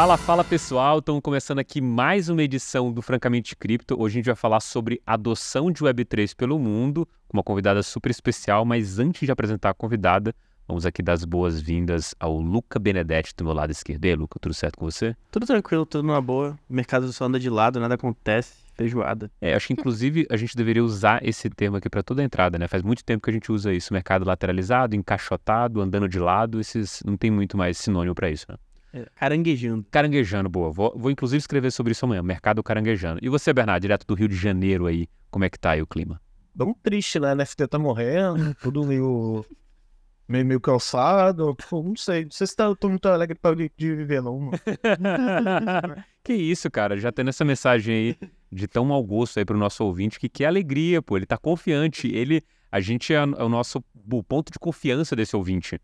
Fala, fala pessoal, estamos começando aqui mais uma edição do Francamente Cripto. Hoje a gente vai falar sobre adoção de Web3 pelo mundo, com uma convidada super especial, mas antes de apresentar a convidada, vamos aqui dar as boas-vindas ao Luca Benedetti do meu lado esquerdo. E aí, Luca, tudo certo com você? Tudo tranquilo, tudo numa boa. O mercado só anda de lado, nada acontece. Feijoada. É, acho que inclusive a gente deveria usar esse termo aqui para toda a entrada, né? Faz muito tempo que a gente usa isso, mercado lateralizado, encaixotado, andando de lado, esses não tem muito mais sinônimo para isso, né? É, caranguejando. Caranguejando, boa. Vou, vou, inclusive escrever sobre isso amanhã, mercado caranguejando. E você, Bernardo, direto do Rio de Janeiro aí, como é que tá aí o clima? Tão triste, né? A NFT tá morrendo, tudo meio, meio, meio cansado. Pô, não sei, não sei se tá, tô muito alegre pra, de viver, não. que isso, cara, já tendo essa mensagem aí de tão mau gosto aí pro nosso ouvinte, que que alegria, pô, ele tá confiante, ele, a gente é, é o nosso o ponto de confiança desse ouvinte.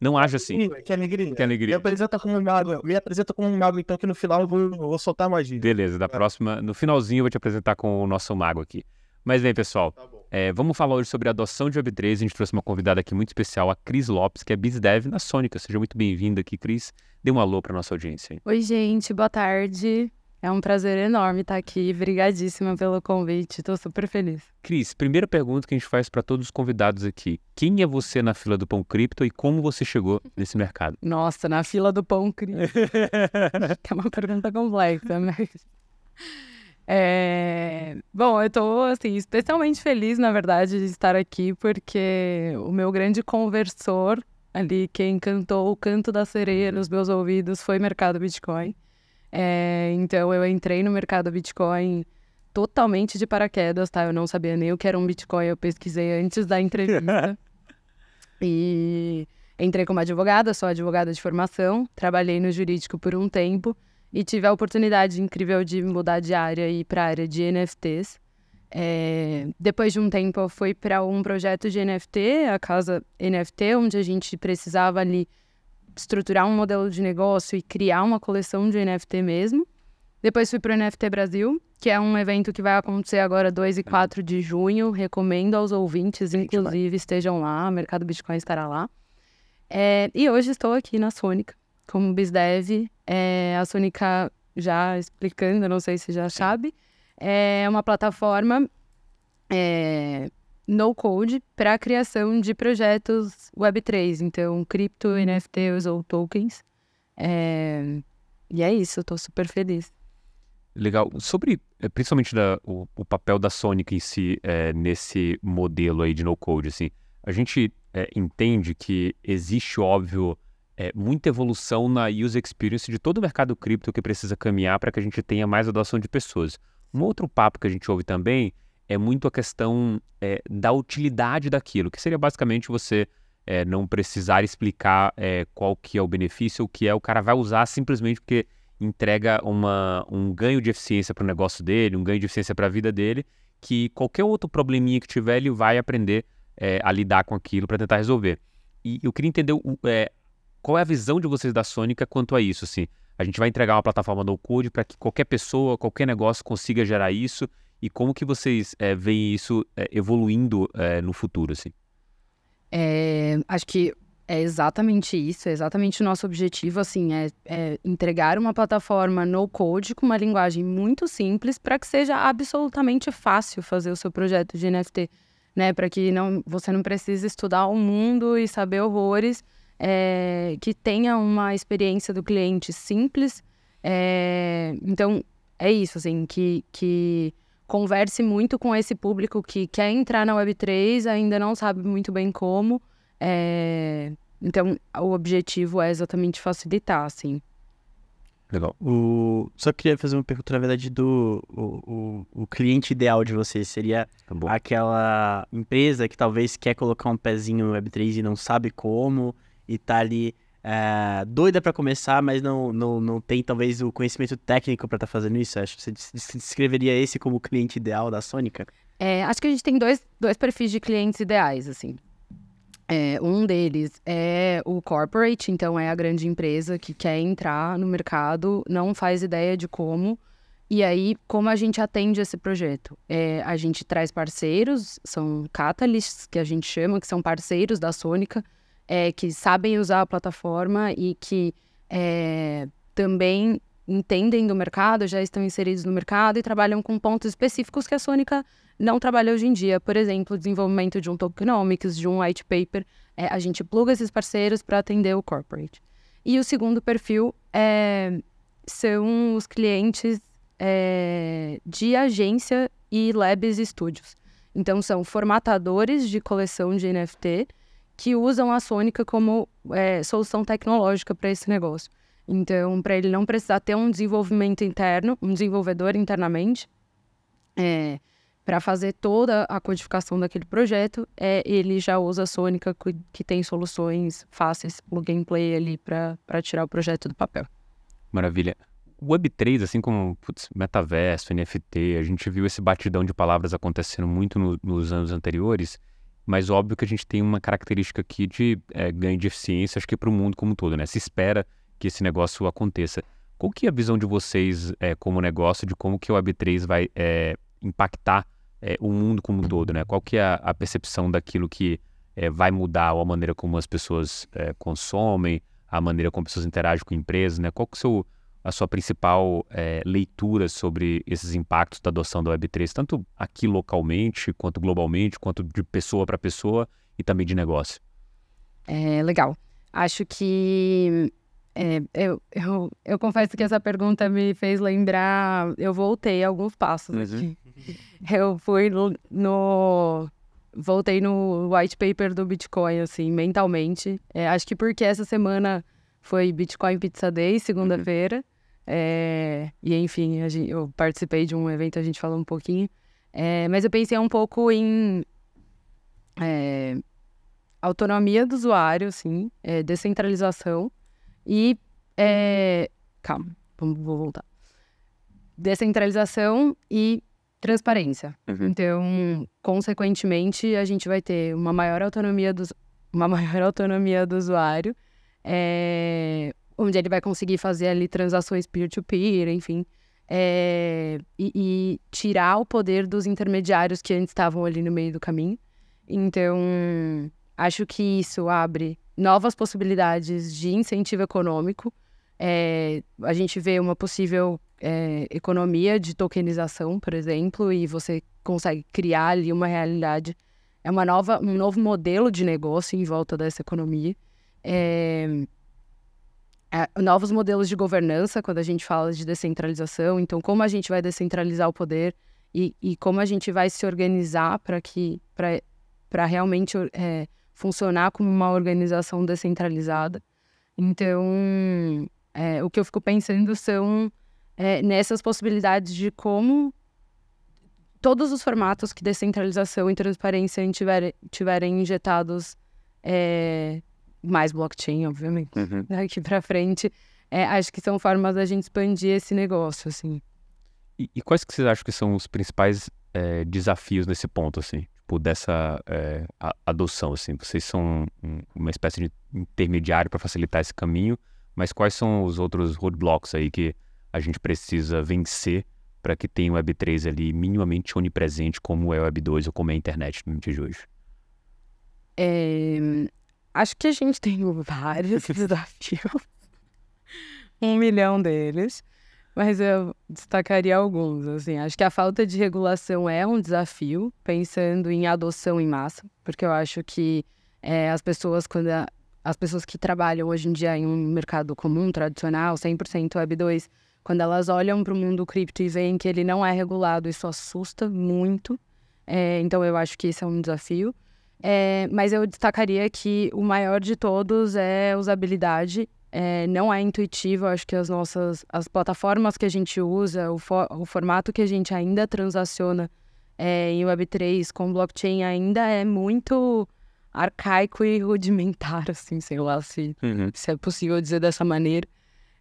Não haja assim. Que alegria. Que alegria. Me apresenta como um mago. Me apresenta como um mago, então, que no final eu vou, eu vou soltar a magia. Beleza, da é. próxima, no finalzinho eu vou te apresentar com o nosso mago aqui. Mas bem, pessoal, tá é, vamos falar hoje sobre a adoção de Web3. A gente trouxe uma convidada aqui muito especial, a Cris Lopes, que é BizDev na Sônica. Seja muito bem-vinda aqui, Cris. Dê um alô para nossa audiência. Oi, gente, boa tarde. É um prazer enorme estar aqui. Obrigadíssima pelo convite. Estou super feliz. Cris, primeira pergunta que a gente faz para todos os convidados aqui. Quem é você na fila do Pão Cripto e como você chegou nesse mercado? Nossa, na fila do Pão Cripto. é uma pergunta complexa, mas... É... Bom, eu estou assim, especialmente feliz, na verdade, de estar aqui, porque o meu grande conversor ali, quem cantou o canto da sereia nos meus ouvidos, foi Mercado Bitcoin. É, então eu entrei no mercado Bitcoin totalmente de paraquedas, tá? Eu não sabia nem o que era um Bitcoin, eu pesquisei antes da entrevista. e entrei como advogada, sou advogada de formação, trabalhei no jurídico por um tempo e tive a oportunidade incrível de mudar de área e ir para a área de NFTs. É, depois de um tempo, eu fui para um projeto de NFT, a casa NFT, onde a gente precisava ali estruturar um modelo de negócio e criar uma coleção de NFT mesmo. Depois fui para o NFT Brasil, que é um evento que vai acontecer agora 2 e 4 de junho. Recomendo aos ouvintes, inclusive, estejam lá, o Mercado Bitcoin estará lá. É, e hoje estou aqui na Sônica, como BizDev. É, a Sônica, já explicando, não sei se já sabe, é uma plataforma é, no code para a criação de projetos Web3, então cripto, uhum. NFTs ou tokens. É... E é isso, estou super feliz. Legal. Sobre, eh, principalmente da, o, o, papel da Sonic em si é, nesse modelo aí de no-code, assim, a gente é, entende que existe, óbvio, é, muita evolução na user experience de todo o mercado cripto que precisa caminhar para que a gente tenha mais adoção de pessoas. Um outro papo que a gente ouve também é muito a questão é, da utilidade daquilo, que seria basicamente você é, não precisar explicar é, qual que é o benefício, o que é, o cara vai usar simplesmente porque entrega uma, um ganho de eficiência para o negócio dele, um ganho de eficiência para a vida dele, que qualquer outro probleminha que tiver, ele vai aprender é, a lidar com aquilo para tentar resolver. E eu queria entender é, qual é a visão de vocês da Sônica quanto a isso. Assim, a gente vai entregar uma plataforma no code para que qualquer pessoa, qualquer negócio consiga gerar isso e como que vocês é, veem isso é, evoluindo é, no futuro, assim? acho que é exatamente isso, é exatamente o nosso objetivo, assim, é, é entregar uma plataforma no code com uma linguagem muito simples para que seja absolutamente fácil fazer o seu projeto de NFT, né? Para que não, você não precise estudar o mundo e saber horrores, é, que tenha uma experiência do cliente simples. É, então, é isso, assim, que, que converse muito com esse público que quer entrar na Web3, ainda não sabe muito bem como. É... Então, o objetivo é exatamente facilitar, assim. Legal. O... Só queria fazer uma pergunta, na verdade, do o, o, o cliente ideal de vocês. Seria tá aquela empresa que talvez quer colocar um pezinho no Web3 e não sabe como, e tá ali é, doida para começar, mas não, não, não tem talvez o conhecimento técnico para estar tá fazendo isso? Acho que você descreveria esse como o cliente ideal da Sônica? É, acho que a gente tem dois, dois perfis de clientes ideais, assim. É, um deles é o corporate, então é a grande empresa que quer entrar no mercado, não faz ideia de como. E aí, como a gente atende esse projeto? É, a gente traz parceiros, são catalysts, que a gente chama, que são parceiros da Sônica, é, que sabem usar a plataforma e que é, também entendem do mercado, já estão inseridos no mercado e trabalham com pontos específicos que a Sônica não trabalha hoje em dia. Por exemplo, desenvolvimento de um tokenomics, de um white paper. É, a gente pluga esses parceiros para atender o corporate. E o segundo perfil é, são os clientes é, de agência e labs e estúdios. Então, são formatadores de coleção de NFT que usam a Sônica como é, solução tecnológica para esse negócio. Então, para ele não precisar ter um desenvolvimento interno, um desenvolvedor internamente, é, para fazer toda a codificação daquele projeto, é, ele já usa a Sônica, que, tem soluções fáceis, plug and play ali, para tirar o projeto do papel. Maravilha. O Web3, assim como putz, metaverso, NFT, a gente viu esse batidão de palavras acontecendo muito no, nos anos anteriores, mas óbvio que a gente tem uma característica aqui de é, ganho de eficiência, acho que para o mundo como um todo, né? Se espera que esse negócio aconteça. Qual que é a visão de vocês é, como negócio de como que o Web3 vai é, impactar o mundo como um todo, né? Qual que é a, a percepção daquilo que vai mudar a maneira como as pessoas consomem, a maneira como as pessoas interagem com empresas, né? Qual que é seu, a sua principal é, leitura sobre esses impactos da adoção da Web3, tanto aqui localmente, quanto globalmente, quanto de pessoa para pessoa e também de negócio? É, legal. Acho que é, eu, eu, eu confesso que essa pergunta me fez lembrar. Eu voltei alguns passos uhum. Eu fui no, no, Voltei no white paper do Bitcoin, assim, mentalmente. É, acho que porque essa semana foi Bitcoin Pizza Day, segunda-feira. Uhum. É, e enfim, gente, eu participei de um evento, a gente falou um pouquinho. É, mas eu pensei um pouco em é, autonomia do usuário, assim, é, descentralização e. É... Calma, vou voltar. Descentralização e transparência. Uhum. Então, consequentemente, a gente vai ter uma maior autonomia do, uma maior autonomia do usuário, é... onde ele vai conseguir fazer ali transações peer-to-peer, -peer, enfim. É... E, e, tirar o poder dos intermediários que antes estavam ali no meio do caminho. Então, acho que isso abre novas possibilidades de incentivo econômico. É, a gente vê uma possível é, economia de tokenização, por exemplo, e você consegue criar ali uma realidade. É uma nova, um novo modelo de negócio em volta dessa economia. É, novos modelos de governança, quando a gente fala de descentralização. Então, como a gente vai descentralizar o poder e, e como a gente vai se organizar para que para realmente é, funcionar como uma organização descentralizada. Então, é, o que eu fico pensando são é, nessas possibilidades de como todos os formatos que descentralização e transparência tiverem, tiverem injetados é, mais blockchain, obviamente, uhum. daqui para frente, é, acho que são formas da gente expandir esse negócio, assim. E, e quais que vocês acham que são os principais é, desafios nesse ponto, assim? tipo, dessa é, adoção, assim? Vocês são um, uma espécie de intermediário para facilitar esse caminho, mas quais são os outros roadblocks aí que a gente precisa vencer para que tenha o Web3 ali minimamente onipresente como é o Web2 ou como é a internet no dia de hoje? É, acho que a gente tem vários desafios. um milhão deles. Mas eu destacaria alguns, assim. Acho que a falta de regulação é um desafio, pensando em adoção em massa, porque eu acho que é, as pessoas, quando a, as pessoas que trabalham hoje em dia em um mercado comum, tradicional, 100% Web2, quando elas olham para o mundo cripto e veem que ele não é regulado, isso assusta muito. É, então eu acho que esse é um desafio. É, mas eu destacaria que o maior de todos é usabilidade é, não é intuitivo. Acho que as nossas as plataformas que a gente usa, o, for, o formato que a gente ainda transaciona é, em Web3 com blockchain ainda é muito arcaico e rudimentar, assim, sei lá se, uhum. se é possível dizer dessa maneira.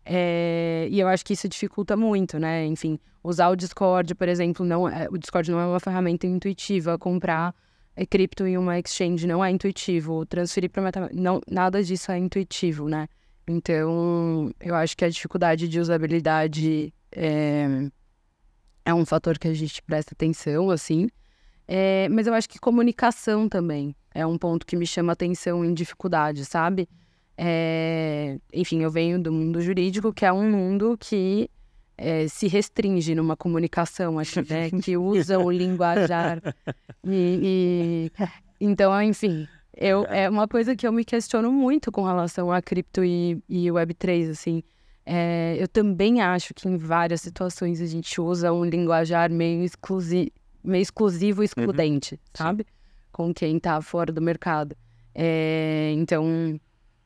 É, e eu acho que isso dificulta muito, né? Enfim, usar o Discord, por exemplo, não é, o Discord não é uma ferramenta intuitiva. Comprar cripto em uma exchange não é intuitivo. Transferir para MetaMask, não, nada disso é intuitivo, né? Então, eu acho que a dificuldade de usabilidade é, é um fator que a gente presta atenção, assim. É, mas eu acho que comunicação também é um ponto que me chama atenção em dificuldade, sabe? é, enfim, eu venho do mundo jurídico, que é um mundo que é, se restringe numa comunicação, acho, né? que usa o linguajar. E, e, então, enfim, eu, é uma coisa que eu me questiono muito com relação a cripto e, e Web3, assim. É, eu também acho que em várias situações a gente usa um linguajar meio, exclusi meio exclusivo uhum. excludente, uhum. sabe? Com quem está fora do mercado. É, então,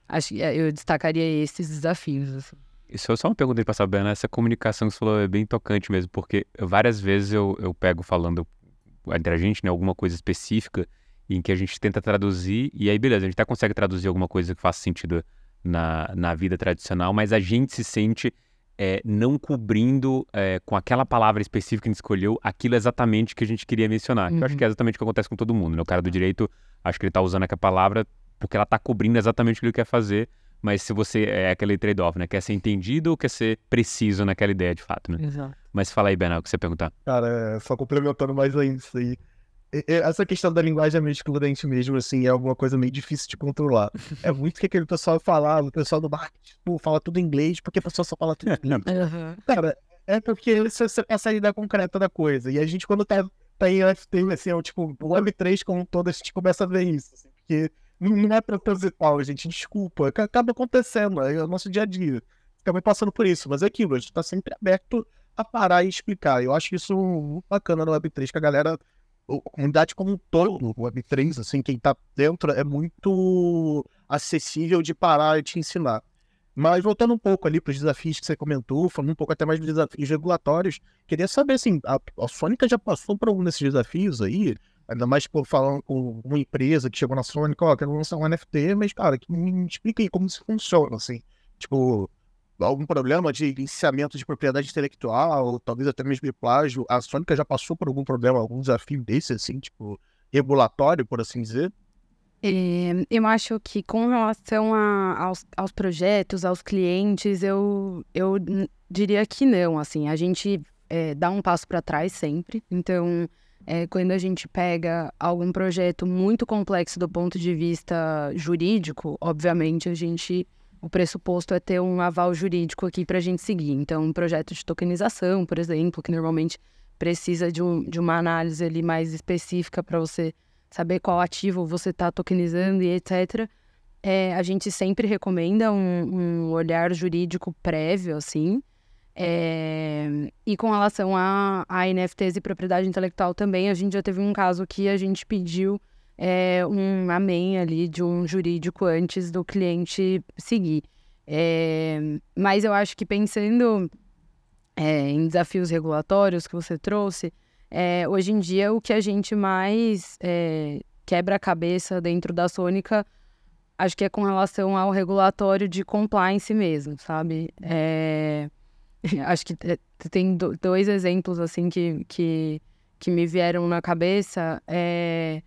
acho é, eu destacaria esses desafios. Assim. Isso é só uma pergunta para saber, né? Essa comunicação que você falou é bem tocante mesmo, porque várias vezes eu, eu pego falando entre a gente, né, alguma coisa específica em que a gente tenta traduzir, e aí beleza, a gente até consegue traduzir alguma coisa que faça sentido na, na vida tradicional, mas a gente se sente é, não cobrindo é, com aquela palavra específica que a gente escolheu aquilo exatamente que a gente queria mencionar. Uhum. eu acho que é uhum. exatamente o que acontece com todo mundo. Né? O cara do direito, acho que ele está usando aquela palavra porque ela está cobrindo exatamente o que ele quer fazer, mas se você é aquele trade-off, né? Quer ser entendido ou quer ser preciso naquela ideia de fato, né? Exato. Mas fala aí, Bernal, o que você perguntar. Cara, é, só complementando mais ainda isso aí essa questão da linguagem é meio excludente mesmo, assim, é alguma coisa meio difícil de controlar. É muito que aquele pessoal fala, o pessoal do marketing, tipo, fala tudo em inglês, porque a pessoa só fala tudo em inglês. Uhum. Cara, é porque essa, essa é a ideia concreta da coisa. E a gente, quando tá, tá em NFT, assim, é o tipo, o Web3 como todo, a gente começa a ver isso, assim, porque não é proposital, gente, desculpa, acaba acontecendo, é o nosso dia a dia. Acaba passando por isso, mas é aquilo, a gente tá sempre aberto a parar e explicar. Eu acho isso muito bacana no Web3, que a galera a comunidade como um todo, o Web3, assim, quem tá dentro é muito acessível de parar e te ensinar. Mas voltando um pouco ali para os desafios que você comentou, falando um pouco até mais dos desafios regulatórios, queria saber, assim, a, a Sônica já passou por algum desses desafios aí? Ainda mais por falando com uma empresa que chegou na Sônica, ó, quero lançar um NFT, mas, cara, que me explica aí como isso funciona, assim. Tipo, algum problema de licenciamento de propriedade intelectual, talvez até mesmo de plágio. A Sônica já passou por algum problema, algum desafio desse, assim, tipo, regulatório, por assim dizer? É, eu acho que com relação a, aos, aos, projetos, aos clientes, eu, eu diria que não, assim, a gente é, dá um passo para trás sempre, então... É, quando a gente pega algum projeto muito complexo do ponto de vista jurídico, obviamente a gente o pressuposto é ter um aval jurídico aqui para a gente seguir. Então, um projeto de tokenização, por exemplo, que normalmente precisa de, um, de uma análise ali mais específica para você saber qual ativo você está tokenizando e etc. É, a gente sempre recomenda um, um olhar jurídico prévio, assim. É, e com relação a, a NFTs e propriedade intelectual também, a gente já teve um caso que a gente pediu é, um amém ali de um jurídico antes do cliente seguir. É, mas eu acho que pensando é, em desafios regulatórios que você trouxe, é, hoje em dia o que a gente mais é, quebra a cabeça dentro da Sônica, acho que é com relação ao regulatório de compliance mesmo, sabe? É, acho que tem dois exemplos assim que, que, que me vieram na cabeça. É,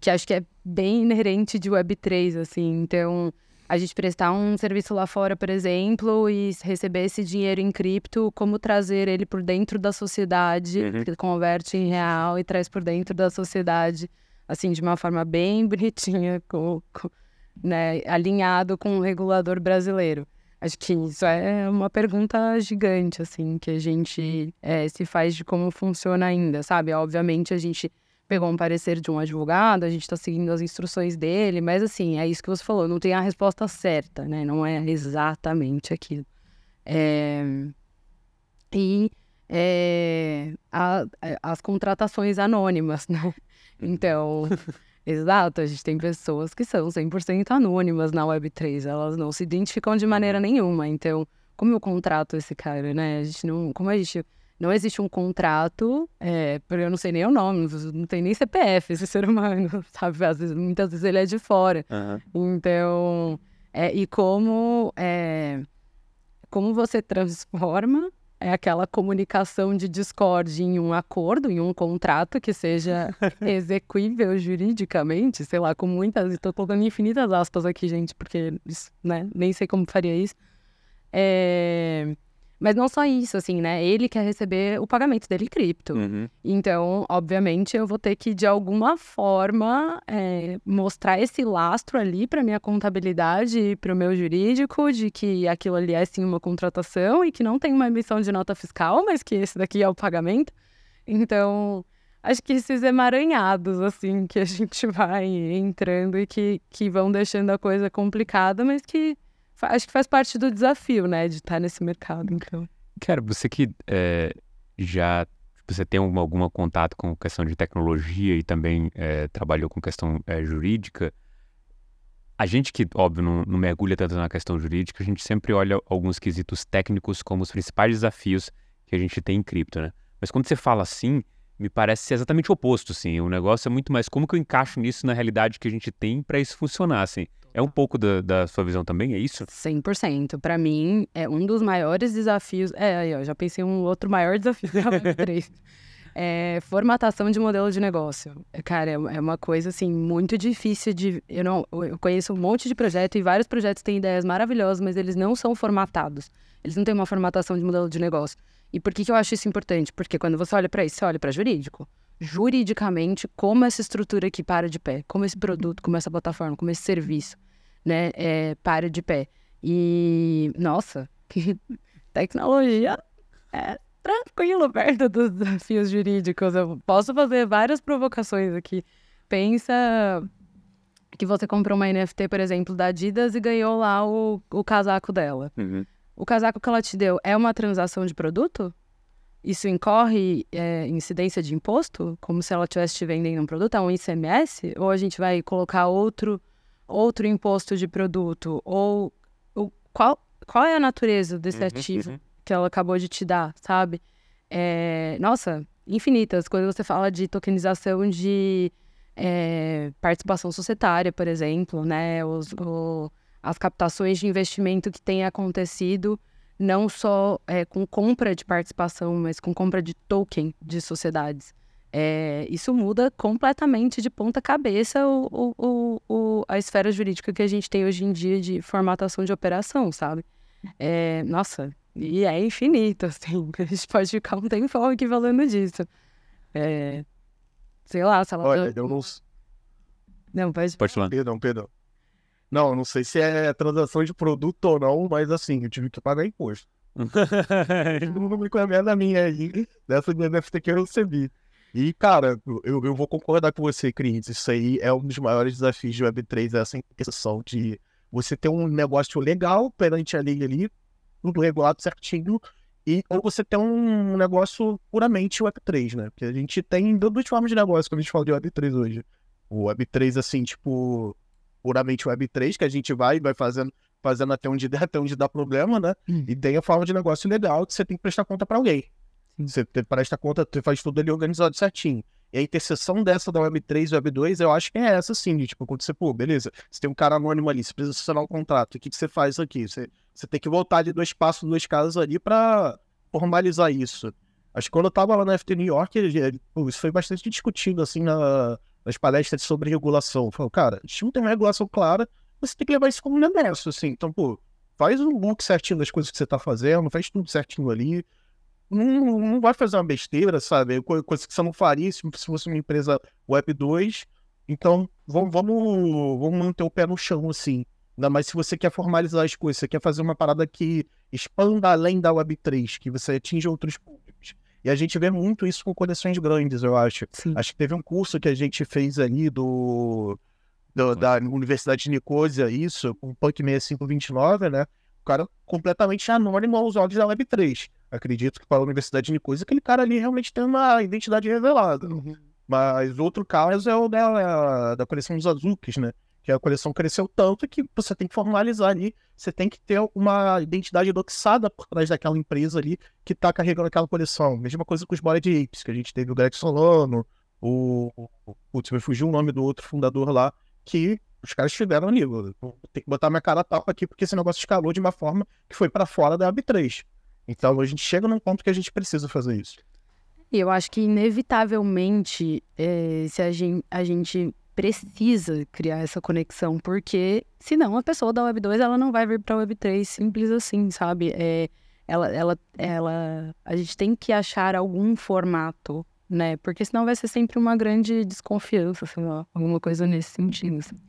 que acho que é bem inerente de Web3, assim. Então, a gente prestar um serviço lá fora, por exemplo, e receber esse dinheiro em cripto, como trazer ele por dentro da sociedade, uhum. que converte em real e traz por dentro da sociedade, assim, de uma forma bem bonitinha, com, com, né, alinhado com o regulador brasileiro. Acho que isso é uma pergunta gigante, assim, que a gente é, se faz de como funciona ainda, sabe? Obviamente, a gente pegou um parecer de um advogado, a gente está seguindo as instruções dele, mas assim, é isso que você falou, não tem a resposta certa, né? Não é exatamente aquilo. É... E é... A, as contratações anônimas, né? Então, exato, a gente tem pessoas que são 100% anônimas na Web3, elas não se identificam de maneira nenhuma. Então, como eu contrato esse cara, né? A gente não. Como a gente não existe um contrato, é, eu não sei nem o nome, não tem nem CPF esse ser humano, sabe? Às vezes, muitas vezes ele é de fora. Uhum. Então, é, e como, é, como você transforma é aquela comunicação de Discord em um acordo, em um contrato que seja execuível juridicamente, sei lá, com muitas, estou colocando infinitas aspas aqui, gente, porque né, nem sei como faria isso. É, Mas não só isso, assim, né? Ele quer receber o pagamento dele em cripto. Uhum. Então, obviamente, eu vou ter que, de alguma forma, é, mostrar esse lastro ali para minha contabilidade e para o meu jurídico de que aquilo ali é sim uma contratação e que não tem uma emissão de nota fiscal, mas que esse daqui é o pagamento. Então, acho que esses emaranhados, assim, que a gente vai entrando e que, que vão deixando a coisa complicada, mas que acho que faz parte do desafio, né, de estar nesse mercado, então. Cara, você que é, já você tem algum, algum contato com questão de tecnologia e também é, trabalhou com questão é, jurídica, a gente que, óbvio, não, não, mergulha tanto na questão jurídica, a gente sempre olha alguns quesitos técnicos como os principais desafios que a gente tem em cripto, né? Mas quando você fala assim, me parece ser exatamente o oposto, assim. O negócio é muito mais como que eu encaixo nisso na realidade que a gente tem para isso funcionar, assim. É um pouco da, da sua visão também, é isso? 100%. Para mim, é um dos maiores desafios. É, aí, ó, já pensei em um outro maior desafio da Web3. é, formatação de modelo de negócio. Cara, é, é uma coisa, assim, muito difícil de... Eu, não, eu conheço um monte de projeto e vários projetos têm ideias maravilhosas, mas eles não são formatados. Eles não têm uma formatação de modelo de negócio. E por que, que eu acho isso importante? Porque quando você olha para isso, você olha para jurídico. Juridicamente, como essa estrutura aqui para de pé, como esse produto, como essa plataforma, como esse serviço, né, é, para de pé. E, nossa, que tecnologia é tranquilo perto dos desafios jurídicos. Eu posso fazer várias provocações aqui. Pensa que você comprou uma NFT, por exemplo, da Adidas e ganhou lá o, o casaco dela. Uhum. O casaco que ela te deu é uma transação de produto? Isso incorre é, incidência de imposto? Como se ela estivesse te vendendo um produto? É um ICMS? Ou a gente vai colocar outro, outro imposto de produto? Ou, ou qual, qual é a natureza desse uhum, ativo uhum. que ela acabou de te dar, sabe? É, nossa, infinitas. Quando você fala de tokenização de é, participação societária, por exemplo, né? Os, o, as captações de investimento que têm acontecido, não só é, com compra de participação, mas com compra de token de sociedades. É, isso muda completamente de ponta cabeça o, o, o, a esfera jurídica que a gente tem hoje em dia de formatação de operação, sabe? É, nossa, e é infinito, assim. A gente pode ficar um tempão aqui falando disso. É, sei lá, se ela... Olha, eu não... Não, pode... Pode falar. Perdão, perdão. Não, não sei se é transação de produto ou não, mas assim, eu tive que pagar imposto. não me conhece da minha aí, dessa minha NFT que eu recebi. E, cara, eu, eu vou concordar com você, Cris. Isso aí é um dos maiores desafios de Web3, essa questão de você ter um negócio legal perante a lei ali, tudo regulado certinho, e ou você ter um negócio puramente Web3, né? Porque a gente tem duas formas de negócio quando a gente fala de Web3 hoje. O Web3, assim, tipo, puramente Web3, que a gente vai vai fazendo, fazendo até onde der, até onde dá problema, né? Hum. E tem a forma de negócio legal que você tem que prestar conta para alguém. Sim. Você presta conta, você faz tudo ali organizado certinho. E a interseção dessa da Web3 e Web2, eu acho que é essa sim, de, tipo, quando você, pô, beleza, você tem um cara anônimo ali, você precisa assinar um contrato, o que, que você faz aqui? Você, você tem que voltar de dois passos, duas casas ali para formalizar isso. Acho que quando eu tava lá na FT New York, isso foi bastante discutido, assim, na, nas palestras sobre regulação. Falou, cara, gente não tem uma regulação clara, você tem que levar isso como negócio, assim. Então, pô, faz um look certinho das coisas que você tá fazendo, faz tudo certinho ali. Não, não vai fazer uma besteira, sabe? Coisa que você não faria se fosse uma empresa Web 2. Então, vamos, vamos, vamos manter o pé no chão, assim. Ainda mais se você quer formalizar as coisas, você quer fazer uma parada que expanda além da Web 3, que você atinja outros públicos. E a gente vê muito isso com coleções grandes, eu acho. Sim. Acho que teve um curso que a gente fez ali do, do da Universidade de Nicosia, isso, com o Punk 6529, né? O cara completamente anônimo aos olhos da Web3. Acredito que para a Universidade de Nicosia, aquele cara ali realmente tem uma identidade revelada. Uhum. Mas outro caso é o da, da coleção dos Azuki, né? Que a coleção cresceu tanto que você tem que formalizar ali, você tem que ter uma identidade doxada por trás daquela empresa ali que está carregando aquela coleção. Mesma coisa com os Bored Apes, que a gente teve o Greg Solano, o. Putz, me fugiu o nome do outro fundador lá, que os caras tiveram ali. Tem que botar minha cara a tapa aqui, porque esse negócio escalou de uma forma que foi para fora da AB3. Então a gente chega num ponto que a gente precisa fazer isso. Eu acho que inevitavelmente, é, se a gente, a gente precisa criar essa conexão, porque senão a pessoa da Web 2 ela não vai vir para a Web 3 simples assim, sabe? É, ela, ela, ela, a gente tem que achar algum formato, né? Porque senão vai ser sempre uma grande desconfiança, assim, ó, alguma coisa nesse sentido. Assim.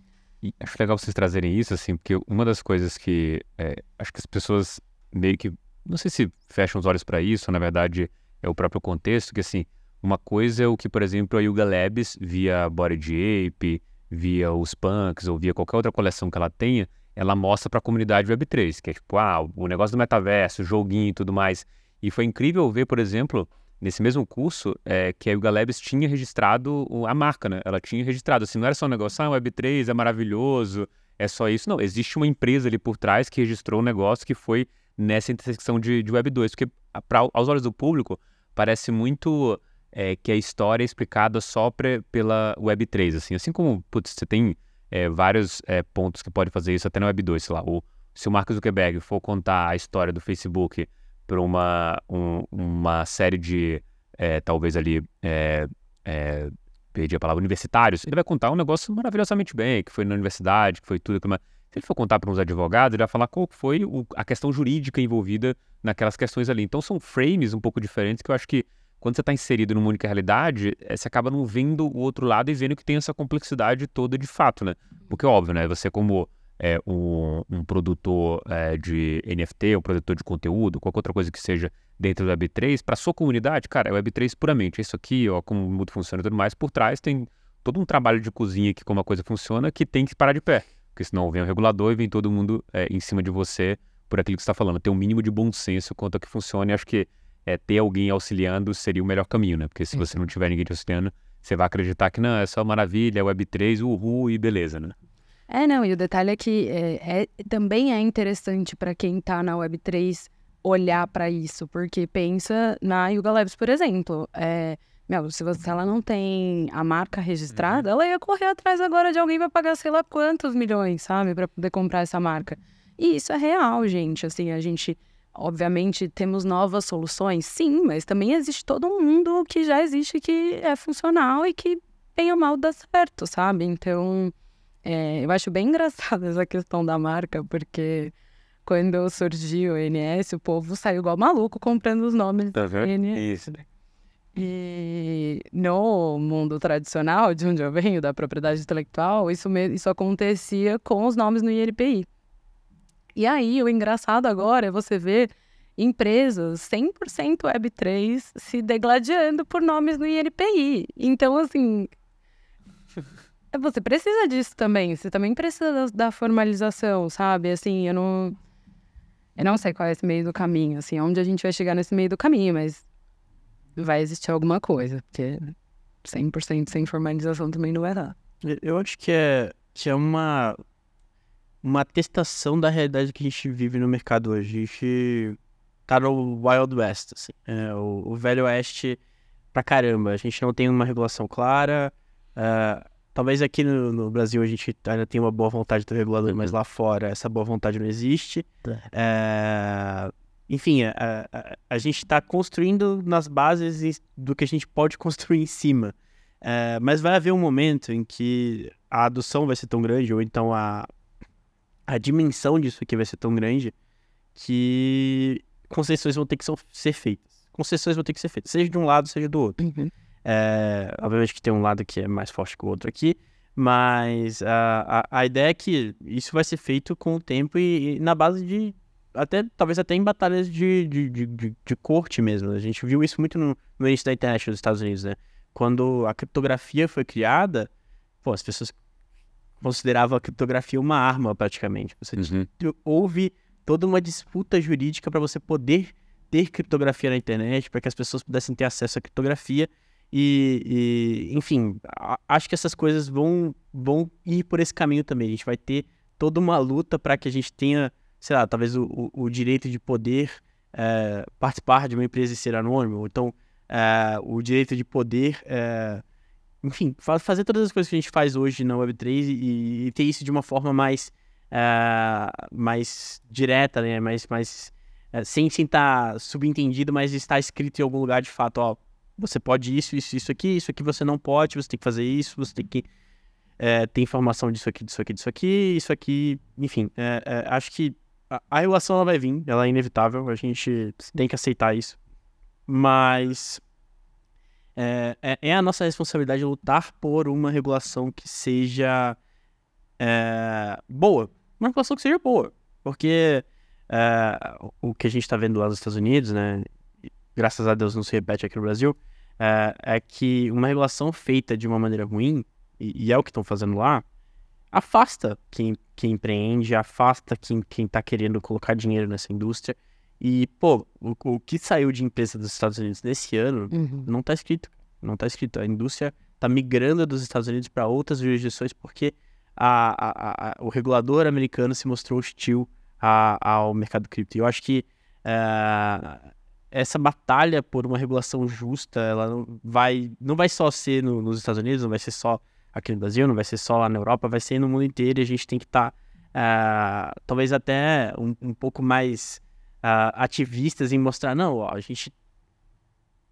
E acho legal vocês trazerem isso, assim, porque uma das coisas que é, acho que as pessoas meio que, não sei se fecham os olhos para isso, na verdade é o próprio contexto, que assim, uma coisa é o que, por exemplo, a Yuga Labs, via Body Ape, via os punks ou via qualquer outra coleção que ela tenha, ela mostra para a comunidade Web3, que é tipo, ah, o negócio do metaverso, joguinho e tudo mais. E foi incrível ver, por exemplo, nesse mesmo curso, é, que a Yuga Labs tinha registrado a marca, né? Ela tinha registrado, assim, não era só um negócio, ah, Web3 é maravilhoso, é só isso. Não, existe uma empresa ali por trás que registrou um negócio que foi nessa intersecção de, de Web2, porque pra, aos olhos do público parece muito é, que a história é explicada só pra, pela Web3, assim, assim como, putz, você tem é, vários é, pontos que pode fazer isso até na Web 2, sei lá. O, se o Mark Zuckerberg for contar a história do Facebook para uma, um, uma série de, é, talvez ali, é, é, perdi a palavra, universitários, ele vai contar um negócio maravilhosamente bem, que foi na universidade, que foi tudo. Que... Se ele for contar para uns advogados, ele vai falar qual foi o, a questão jurídica envolvida naquelas questões ali. Então são frames um pouco diferentes que eu acho que quando você está inserido numa única realidade, é, você acaba não vendo o outro lado e vendo que tem essa complexidade toda de fato, né? Porque, óbvio, né? Você como é, um, um, produtor é, de NFT, um produtor de conteúdo, qualquer outra coisa que seja dentro do Web3, para sua comunidade, cara, é Web3 puramente. Isso aqui, ó, como o mundo funciona e tudo mais, por trás tem todo um trabalho de cozinha aqui, como a coisa funciona, que tem que parar de pé. Porque senão vem o regulador e vem todo mundo é, em cima de você por aquilo que você está falando. Tem um mínimo de bom senso quanto a que funciona e acho que é, ter alguém auxiliando seria o melhor caminho, né? Porque se você não tiver ninguém te auxiliando, você vai acreditar que não, é só maravilha, é Web3, uhul e beleza, né? É, não, e o detalhe é que é, é também é interessante para quem está na Web3 olhar para isso, porque pensa na Yuga Labs, por exemplo. É, meu, se, você, se ela não tem a marca registrada, uhum. ela ia correr atrás agora de alguém para pagar sei lá quantos milhões, sabe, para poder comprar essa marca. E isso é real, gente. Assim, a gente Obviamente, temos novas soluções? Sim, mas também existe todo um mundo que já existe que é funcional e que, bem ou mal, dá certo, sabe? Então, é, eu acho bem engraçada essa questão da marca, porque quando surgiu o NS, o povo saiu igual maluco comprando os nomes tá do NS. Isso. Né? E no mundo tradicional, de onde eu venho, da propriedade intelectual, isso, isso acontecia com os nomes no INPI. E aí, o engraçado agora é você ver empresas 100% Web3 se degladiando por nomes no INPI. Então, assim, você precisa disso também. Você também precisa da, formalização, sabe? Assim, eu não... Eu não sei qual é esse meio do caminho, assim, onde a gente vai chegar nesse meio do caminho, mas vai existir alguma coisa, porque 100% sem formalização também não vai dar. Eu acho que é, que é uma uma atestação da realidade que a gente vive no mercado hoje. A gente tá no Wild West, assim. É, o, o, Velho Oeste pra caramba. A gente não tem uma regulação clara. Uh, talvez aqui no, no, Brasil a gente ainda tenha uma boa vontade do regulador, uhum. mas lá fora essa boa vontade não existe. É, enfim, a, a, a gente está construindo nas bases do que a gente pode construir em cima. É, mas vai haver um momento em que a adoção vai ser tão grande, ou então a, a dimensão disso aqui vai ser tão grande que concessões vão ter que ser feitas. Concessões vão ter que ser feitas, seja de um lado, seja do outro. Uhum. É, obviamente que tem um lado que é mais forte que o outro aqui, mas a, a, a ideia é que isso vai ser feito com o tempo e, e na base de. Até, talvez até em batalhas de, de, de, de, de corte mesmo. A gente viu isso muito no, no início da internet nos Estados Unidos, né? Quando a criptografia foi criada, pô, as pessoas considerava a criptografia uma arma, praticamente. Você uhum. houve toda uma disputa jurídica para você poder ter criptografia na internet, para que as pessoas pudessem ter acesso à criptografia. E, e enfim, a, acho que essas coisas vão, vão ir por esse caminho também. A gente vai ter toda uma luta para que a gente tenha, sei lá, talvez o, o, o direito de poder é, participar de uma empresa e ser anônimo, ou então é, o direito de poder. É, enfim, fazer todas as coisas que a gente faz hoje na Web3 e, e ter isso de uma forma mais, uh, mais direta, né? Mais, mais, uh, sem estar subentendido, mas estar escrito em algum lugar de fato, ó, você pode isso, isso, isso aqui, isso aqui você não pode, você tem que fazer isso, você tem que uh, ter informação disso aqui, disso aqui, disso aqui, isso aqui, enfim, acho que a, a regulação ela vai vir, ela é inevitável, a gente tem que aceitar isso. Mas é, é, é a nossa responsabilidade lutar por uma regulação que seja é, boa. Uma regulação que seja boa. Porque é, o que a gente está vendo lá nos Estados Unidos, né? Graças a Deus não se repete aqui no Brasil, é, é que uma regulação feita de uma maneira ruim, e, e é o que estão fazendo lá, afasta quem, quem empreende, afasta quem, quem tá querendo colocar dinheiro nessa indústria. E, pô, o, o que saiu de empresa dos Estados Unidos nesse ano uhum. não tá escrito. Não tá escrito. A indústria tá migrando dos Estados Unidos para outras jurisdições porque a, a, a, o regulador americano se mostrou hostil ao mercado cripto. E eu acho que uh, essa batalha por uma regulação justa, ela não vai, não vai só ser no, nos Estados Unidos, não vai ser só aqui no Brasil, não vai ser só lá na Europa, vai ser no mundo inteiro e a gente tem que estar, tá, uh, talvez até um, um pouco mais uh, ativistas em mostrar, não, ó, a gente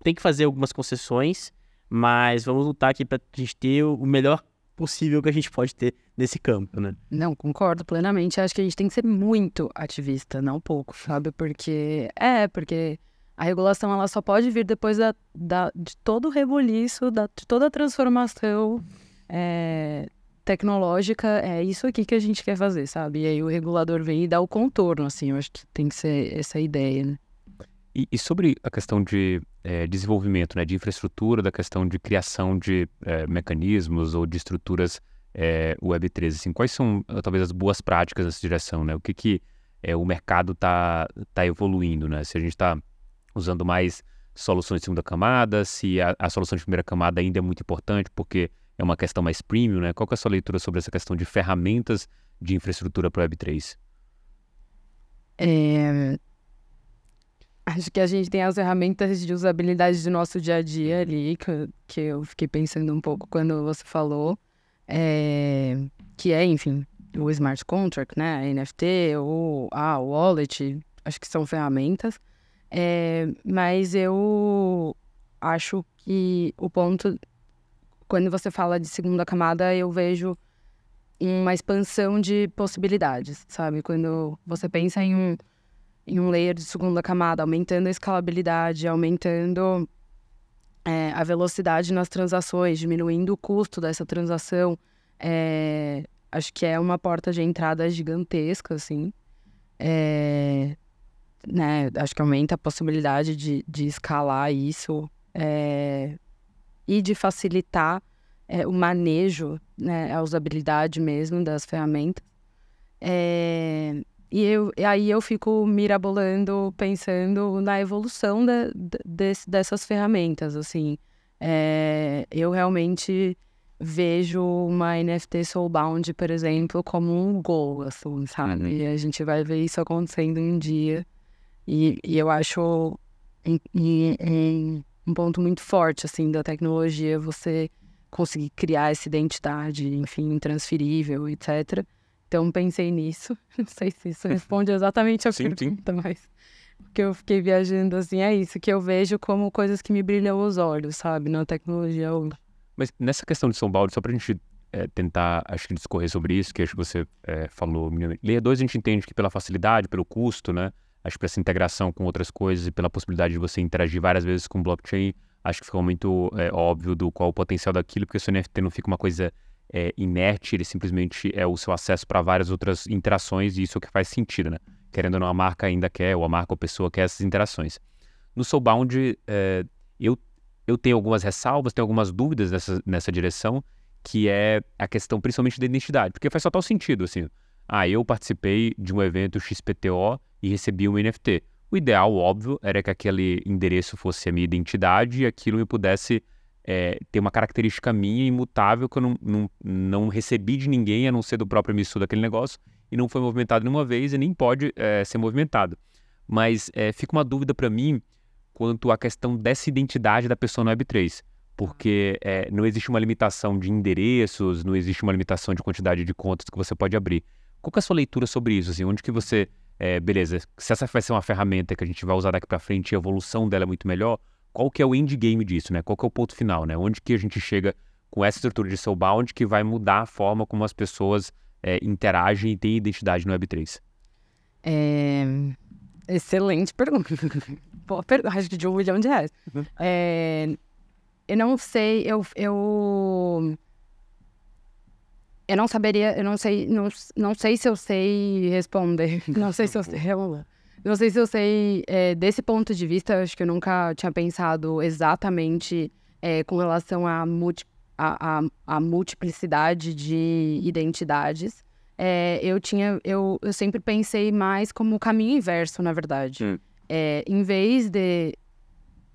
tem que fazer algumas concessões, mas vamos lutar aqui para a gente ter o melhor possível que a gente pode ter nesse campo, né? Não, concordo plenamente. Acho que a gente tem que ser muito ativista, não pouco, sabe? Porque é, porque a regulação ela só pode vir depois da, da de todo o rebuliço, da, de toda a transformação é, tecnológica. É isso aqui que a gente quer fazer, sabe? E aí o regulador vem e dá o contorno, assim. Eu acho que tem que ser essa ideia, né? E, e sobre a questão de é, desenvolvimento, né, de infraestrutura, da questão de criação de é, mecanismos ou de estruturas é, Web3, assim, quais são talvez as boas práticas nessa direção, né? O que que o mercado está tá evoluindo, né? Se a gente está usando mais soluções de segunda camada, se a, a, solução de primeira camada ainda é muito importante porque é uma questão mais premium, né? Qual é a sua leitura sobre essa questão de ferramentas de infraestrutura para Web3? É... Acho que a gente tem as ferramentas de usabilidade do nosso dia a dia ali, que, que eu fiquei pensando um pouco quando você falou, é... que é, enfim, o smart contract, né? A NFT, ou ah, o wallet, acho que são ferramentas. É, mas eu acho que o ponto, quando você fala de segunda camada, eu vejo uma expansão de possibilidades, sabe? Quando você pensa em um, em um layer de segunda camada, aumentando a escalabilidade, aumentando é, a velocidade nas transações, diminuindo o custo dessa transação, é, acho que é uma porta de entrada gigantesca, assim. É, né, acho que aumenta a possibilidade de, de escalar isso é, e de facilitar é, o manejo, né, a usabilidade mesmo das ferramentas. É, e, eu, e aí eu fico mirabolando, pensando na evolução de, de, dessas ferramentas, assim. eu realmente vejo uma NFT Soulbound, por exemplo, como um gol, assim, sabe? Uhum. E a gente vai ver isso acontecendo um dia. E, e eu acho em um ponto muito forte, assim, da tecnologia, você conseguir criar essa identidade, enfim, intransferível, etc. Então, pensei nisso. Não sei se isso responde exatamente a sim, pergunta, sim. mas o que eu fiquei viajando, assim, é isso, que eu vejo como coisas que me brilham os olhos, sabe, na tecnologia hoje. Mas nessa questão de São Paulo, só pra gente é, tentar, acho que discorrer sobre isso, que acho que você é, falou, Layer 2 a gente entende que pela facilidade, pelo custo, né, acho que essa integração com outras coisas e pela possibilidade de você interagir várias vezes com blockchain, acho que ficou muito é, óbvio do qual o potencial daquilo, porque o seu NFT não fica uma coisa é, inerte, ele simplesmente é o seu acesso para várias outras interações e isso é o que faz sentido, né? Querendo ou não, a marca ainda quer, ou a marca ou a pessoa quer essas interações. No Soulbound, é, eu, eu tenho algumas ressalvas, tenho algumas dúvidas nessa, nessa direção, que é a questão principalmente da identidade, porque faz total sentido, assim, ah, eu participei de um evento XPTO e recebi um NFT. O ideal, óbvio, era que aquele endereço fosse a minha identidade e aquilo me pudesse é, ter uma característica minha imutável que eu não, não, não recebi de ninguém, a não ser do próprio emissor daquele negócio, e não foi movimentado nenhuma vez e nem pode é, ser movimentado. Mas é, fica uma dúvida para mim quanto à questão dessa identidade da pessoa no Web3, porque é, não existe uma limitação de endereços, não existe uma limitação de quantidade de contas que você pode abrir. Qual é a sua leitura sobre isso? Assim, onde que você é, beleza, se essa vai ser uma ferramenta que a gente vai usar daqui para frente e a evolução dela é muito melhor, qual que é o endgame disso, né? Qual que é o ponto final, né? Onde que a gente chega com essa estrutura de soulbound que vai mudar a forma como as pessoas é, interagem e têm identidade no Web3? É... Excelente pergunta. Boa pergunta, acho que de um milhão de reais. Uhum. É... Eu não sei, eu, eu eu não saberia, eu não sei, não, não sei se eu sei responder. Não sei se eu sei. Não sei se eu sei. É, desse ponto de vista, acho que eu nunca tinha pensado exatamente é, com relação à multi, a, a, a, multiplicidade de identidades. É, eu tinha. Eu, eu sempre pensei mais como o caminho inverso, na verdade. Hum. É, em vez de.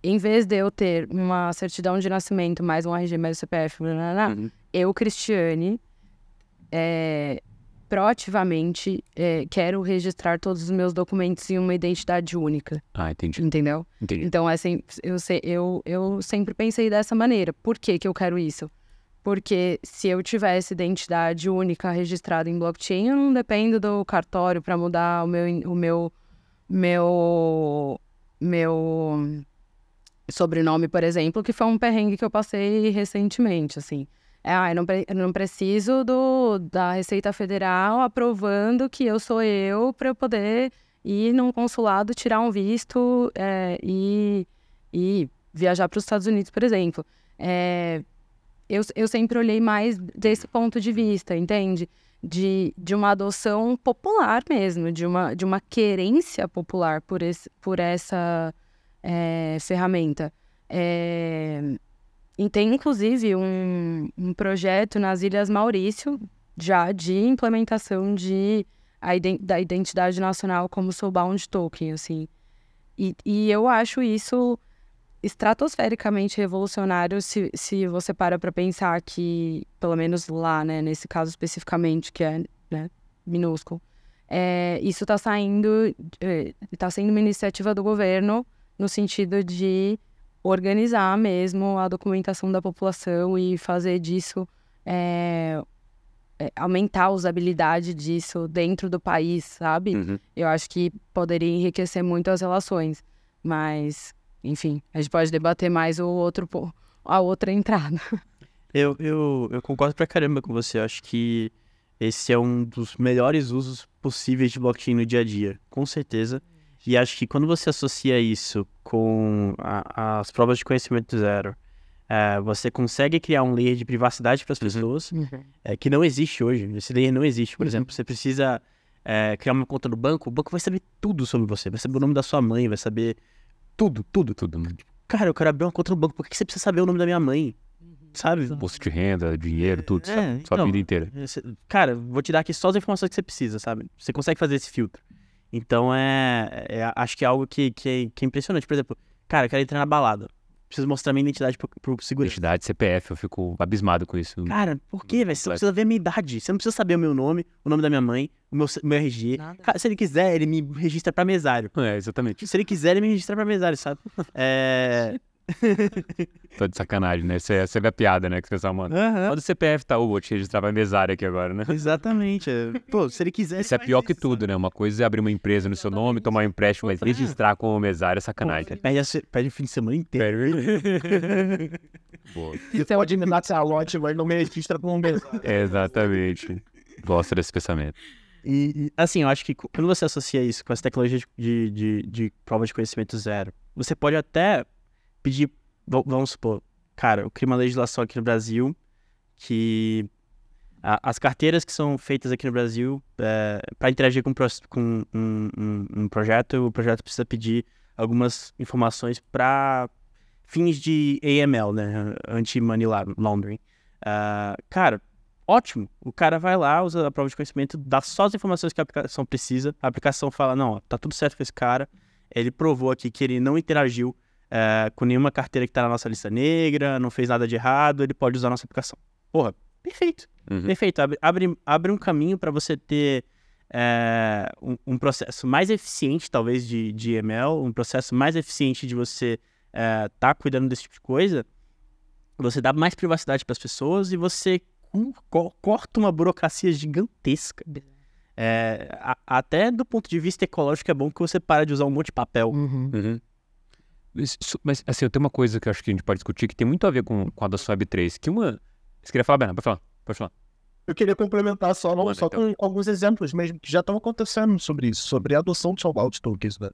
Em vez de eu ter uma certidão de nascimento, mais um RG, mais um CPF, blá, blá, blá, uhum. eu, Cristiane, é, proativamente é, quero registrar todos os meus documentos em uma identidade única. Ah, entendi. Entendeu? Entendi. Então, é assim, eu, eu, eu sempre pensei dessa maneira. Por que, que eu quero isso? Porque se eu tivesse identidade única registrada em blockchain, eu não dependo do cartório para mudar o meu, o meu, meu, meu sobrenome, por exemplo, que foi um perrengue que eu passei recentemente, assim. É, ah, eu não, eu não preciso do, da Receita Federal aprovando que eu sou eu para eu poder ir num consulado, tirar um visto é, e, e viajar para os Estados Unidos, por exemplo. É, eu, eu sempre olhei mais desse ponto de vista, entende? De, de uma adoção popular mesmo, de uma, de uma querência popular por, esse, por essa é, ferramenta. É, e tem, inclusive, um, um projeto nas Ilhas Maurício, já de implementação de, a, da identidade nacional como soulbound token, assim. E, e eu acho isso estratosfericamente revolucionário se, se você para para pensar que, pelo menos lá, né, nesse caso especificamente, que é né, minúsculo, é, isso está saindo, está é, sendo uma iniciativa do governo no sentido de organizar mesmo a documentação da população e fazer disso é, é, aumentar a usabilidade disso dentro do país, sabe? Uhum. Eu acho que poderia enriquecer muito as relações, mas enfim, a gente pode debater mais o outro a outra entrada. Eu, eu, eu concordo pra caramba com você. Eu acho que esse é um dos melhores usos possíveis de blockchain no dia a dia, com certeza. E acho que quando você associa isso com a, as provas de conhecimento zero, é, você consegue criar um layer de privacidade para as uhum. pessoas uhum. é, que não existe hoje. Esse layer não existe. Por uhum. exemplo, você precisa é, criar uma conta no banco, o banco vai saber tudo sobre você. Vai saber o nome da sua mãe, vai saber tudo, tudo, tudo. Cara, eu quero abrir uma conta no banco, por que você precisa saber o nome da minha mãe? Sabe? Imposto de renda, dinheiro, tudo, é, sua então, vida inteira. Cara, vou te dar aqui só as informações que você precisa, sabe? Você consegue fazer esse filtro. Então é, é, acho que é algo que, que, é, que é impressionante. Por exemplo, cara, eu quero entrar na balada. Preciso mostrar minha identidade pro, pro segurança. Identidade, CPF, eu fico abismado com isso. Cara, por quê, velho? Você não precisa ver a minha idade. Você não precisa saber o meu nome, o nome da minha mãe, o meu, meu RG. Cara, se ele quiser, ele me registra pra mesário. É, exatamente. Se ele quiser, ele me registra pra mesário, sabe? É. Tô de sacanagem, né? Você, vê a piada, né? Que você pensa, mano. Uhum. Olha o CPF tá, o vou te registrar pra mesária aqui agora, né? Exatamente. É. Pô, se ele quiser. Isso é pior que tudo, né? Uma coisa é abrir uma empresa no seu nome, tomar um empréstimo, mas registrar como mesária é sacanagem. Pô, perde, a, perde o fim de semana inteiro. Você pode me dar essa lote, mas não me registra como mesário. Exatamente. Gosto desse pensamento. E, assim, eu acho que quando você associa isso com essa tecnologia de, de, de prova de conhecimento zero, você pode até pedir, vamos supor, cara, eu crio uma legislação aqui no Brasil que a, as carteiras que são feitas aqui no Brasil, é, para interagir com, com um, um, um, projeto, o projeto precisa pedir algumas informações para fins de AML, né, anti-money laundering. Uh, cara, ótimo. O cara vai lá, usa a prova de conhecimento, dá só as informações que a aplicação precisa. A aplicação fala, não, ó, tá tudo certo com esse cara. Ele provou aqui que ele não interagiu é, com nenhuma carteira que está na nossa lista negra, não fez nada de errado, ele pode usar a nossa aplicação. Porra, perfeito. Uhum. Perfeito. Abre, abre, abre um caminho para você ter é, um, um, processo mais eficiente, talvez, de, de ML, um processo mais eficiente de você estar é, tá cuidando desse tipo de coisa. Você dá mais privacidade para as pessoas e você corta uma burocracia gigantesca. É, a, até do ponto de vista ecológico é bom que você para de usar um monte de papel. Uhum. Uhum. Mas, assim, eu tenho uma coisa que eu acho que a gente pode discutir que tem muito a ver com, com a da Web 3, que uma... Você queria falar, Bernardo? Pode falar, pode falar. eu queria complementar só, não, só então. com alguns exemplos mesmo que já estão acontecendo sobre isso, sobre a adoção de soldado tokens, né?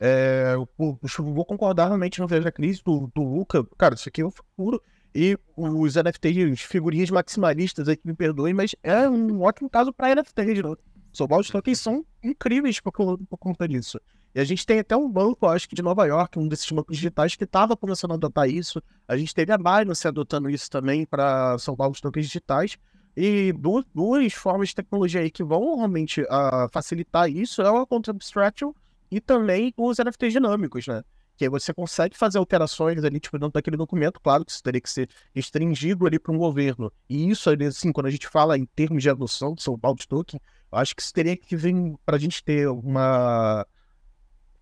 É, eu, eu, vou concordar realmente no Veja Crise do, do Luca. Cara, isso aqui é o futuro. E os NFTs, figurinhas maximalistas aí que me perdoem, mas é um ótimo caso para NFTs, né? Soulbound tokens são incríveis por, por conta disso. E a gente tem até um banco, acho que de Nova York, um desses bancos digitais, que estava começando a adotar isso. A gente teve a Binance adotando isso também para salvar os tokens digitais. E duas, duas formas de tecnologia aí que vão realmente uh, facilitar isso é o Content Abstraction e também os NFTs dinâmicos, né? Que aí você consegue fazer alterações ali, tipo, dentro daquele documento, claro que isso teria que ser restringido ali para um governo. E isso, assim, quando a gente fala em termos de adoção do São Paulo Token, eu acho que isso teria que vir para a gente ter uma